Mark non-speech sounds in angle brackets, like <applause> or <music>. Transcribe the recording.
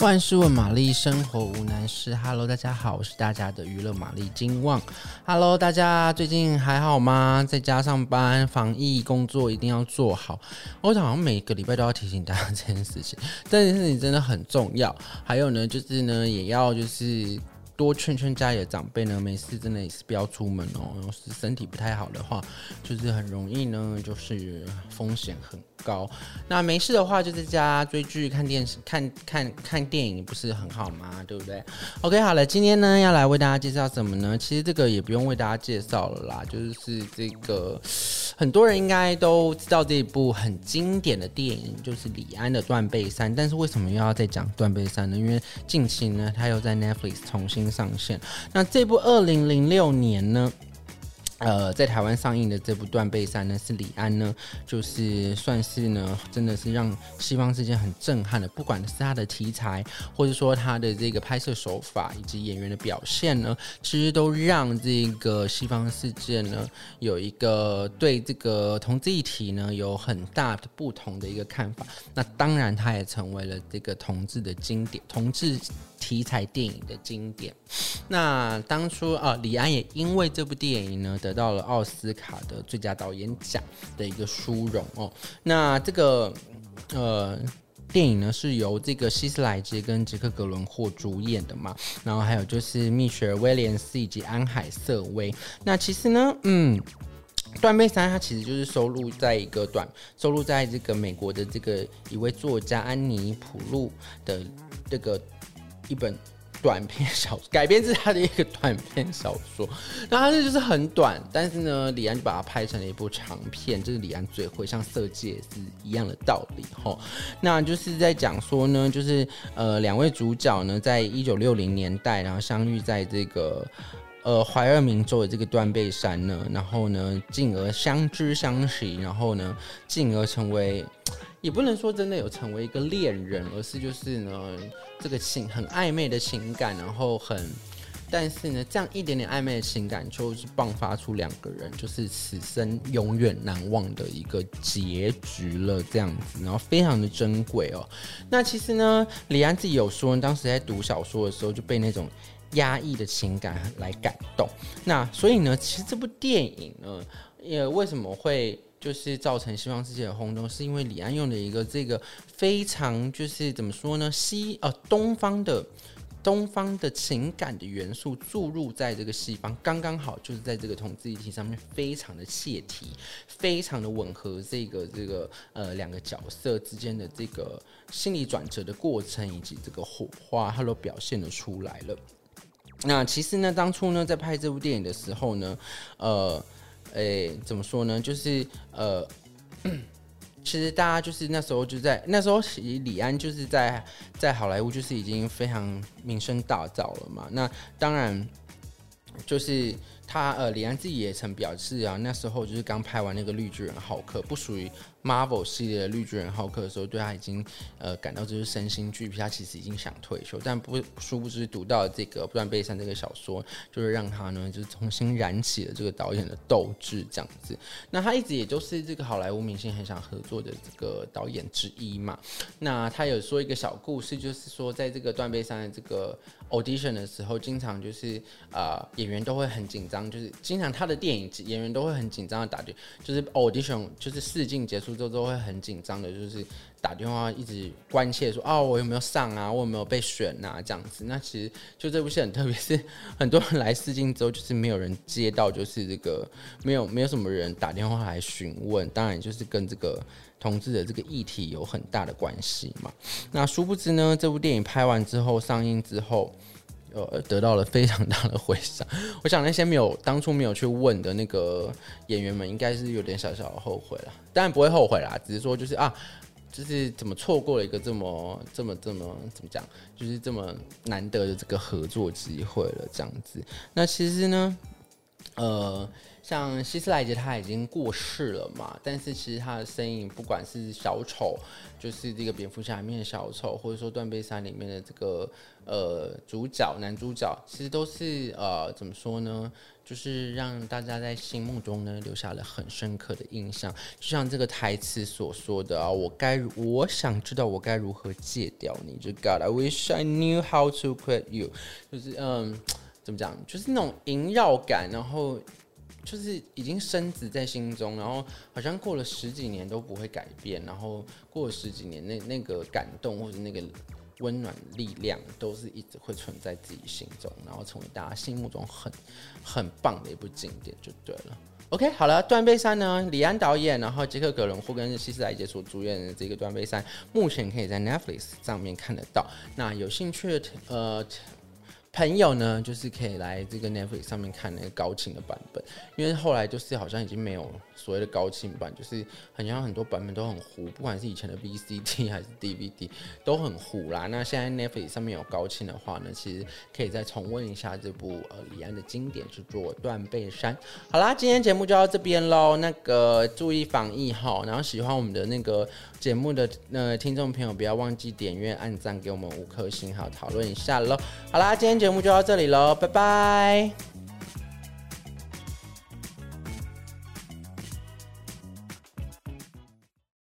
万事问玛丽，生活无难事。Hello，大家好，我是大家的娱乐玛丽金旺。Hello，大家最近还好吗？在家上班，防疫工作一定要做好。我好像每个礼拜都要提醒大家这件事情，这件事情真的很重要。还有呢，就是呢，也要就是。多劝劝家里的长辈呢，没事真的也是不要出门哦。要是身体不太好的话，就是很容易呢，就是风险很高。那没事的话，就在家追剧、看电视、看看看电影，不是很好吗？对不对？OK，好了，今天呢要来为大家介绍什么呢？其实这个也不用为大家介绍了啦，就是这个很多人应该都知道这一部很经典的电影，就是李安的《断背山》。但是为什么又要再讲《断背山》呢？因为近期呢，他又在 Netflix 重新。上线。那这部二零零六年呢，呃，在台湾上映的这部《断背山》呢，是李安呢，就是算是呢，真的是让西方世界很震撼的。不管是他的题材，或者说他的这个拍摄手法以及演员的表现呢，其实都让这个西方世界呢，有一个对这个同志议题呢，有很大的不同的一个看法。那当然，他也成为了这个同志的经典，同志。题材电影的经典，那当初啊，李安也因为这部电影呢，得到了奥斯卡的最佳导演奖的一个殊荣哦。那这个呃电影呢，是由这个希斯莱杰跟杰克·格伦霍主演的嘛，然后还有就是蜜雪儿·威廉斯以及安海瑟薇。那其实呢，嗯，《断背山》它其实就是收录在一个短，收录在这个美国的这个一位作家安妮·普路的这个。一本短篇小说改编自他的一个短篇小说，<laughs> 那他这就是很短，但是呢，李安就把它拍成了一部长片，这是李安最会像色戒是一样的道理吼。那就是在讲说呢，就是呃两位主角呢，在一九六零年代，然后相遇在这个呃怀俄明州的这个断背山呢，然后呢进而相知相惜，然后呢进而成为。也不能说真的有成为一个恋人，而是就是呢，这个情很暧昧的情感，然后很，但是呢，这样一点点暧昧的情感，就是迸发出两个人就是此生永远难忘的一个结局了，这样子，然后非常的珍贵哦。那其实呢，李安自己有说，当时在读小说的时候就被那种压抑的情感来感动。那所以呢，其实这部电影呢，也为什么会？就是造成西方世界的轰动，是因为李安用的一个这个非常就是怎么说呢？西呃东方的东方的情感的元素注入在这个西方，刚刚好就是在这个同志议题上面非常的切题，非常的吻合这个这个呃两个角色之间的这个心理转折的过程以及这个火花，它都表现得出来了。那其实呢，当初呢在拍这部电影的时候呢，呃。诶、怎么说呢？就是呃，<clears throat> 其实大家就是那时候就在那时候，其实李安就是在在好莱坞就是已经非常名声大噪了嘛。那当然就是他呃，李安自己也曾表示啊，那时候就是刚拍完那个《绿巨人浩克》，不属于。Marvel 系列的绿巨人浩克的时候，对他已经呃感到就是身心俱疲，他其实已经想退休，但不殊不知读到这个《断背山》这个小说，就是让他呢就是重新燃起了这个导演的斗志这样子。那他一直也就是这个好莱坞明星很想合作的这个导演之一嘛。那他有说一个小故事，就是说在这个《断背山》的这个 audition 的时候，经常就是、呃、演员都会很紧张，就是经常他的电影演员都会很紧张的打电，就是 audition 就是试镜结束。之后都会很紧张的，就是打电话一直关切说，哦，我有没有上啊？我有没有被选啊？这样子。那其实就这部戏很特别，是很多人来试镜之后，就是没有人接到，就是这个没有没有什么人打电话来询问。当然就是跟这个同志的这个议题有很大的关系嘛。那殊不知呢，这部电影拍完之后上映之后。呃，得到了非常大的回响。<laughs> 我想那些没有当初没有去问的那个演员们，应该是有点小小的后悔了。当然不会后悔啦，只是说就是啊，就是怎么错过了一个这么这么这么怎么讲，就是这么难得的这个合作机会了，这样子。那其实呢，呃，像希斯莱杰他已经过世了嘛，但是其实他的身影，不管是小丑，就是这个蝙蝠侠里面的小丑，或者说断背山里面的这个呃主角男主角，其实都是呃怎么说呢？就是让大家在心目中呢留下了很深刻的印象。就像这个台词所说的啊，我该我想知道我该如何戒掉你，就 God I wish I knew how to quit you，就是嗯怎么讲，就是那种萦绕感，然后。就是已经深植在心中，然后好像过了十几年都不会改变，然后过了十几年，那那个感动或者那个温暖力量，都是一直会存在自己心中，然后成为大家心目中很很棒的一部经典，就对了。OK，好了，《断背山》呢，李安导演，然后杰克·葛伦霍跟希斯莱杰所主演的这个《断背山》，目前可以在 Netflix 上面看得到。那有兴趣的呃。朋友呢，就是可以来这个 Netflix 上面看那个高清的版本，因为后来就是好像已经没有所谓的高清版，就是好像很多版本都很糊，不管是以前的 VCD <laughs> 还是 DVD 都很糊啦。那现在 Netflix 上面有高清的话呢，其实可以再重温一下这部呃李安的经典之作《断背山》。好啦，今天节目就到这边喽。那个注意防疫哈，然后喜欢我们的那个节目的呃听众朋友，不要忘记点阅、按赞，给我们五颗星，好讨论一下喽。好啦，今天。节目就到这里喽，拜拜。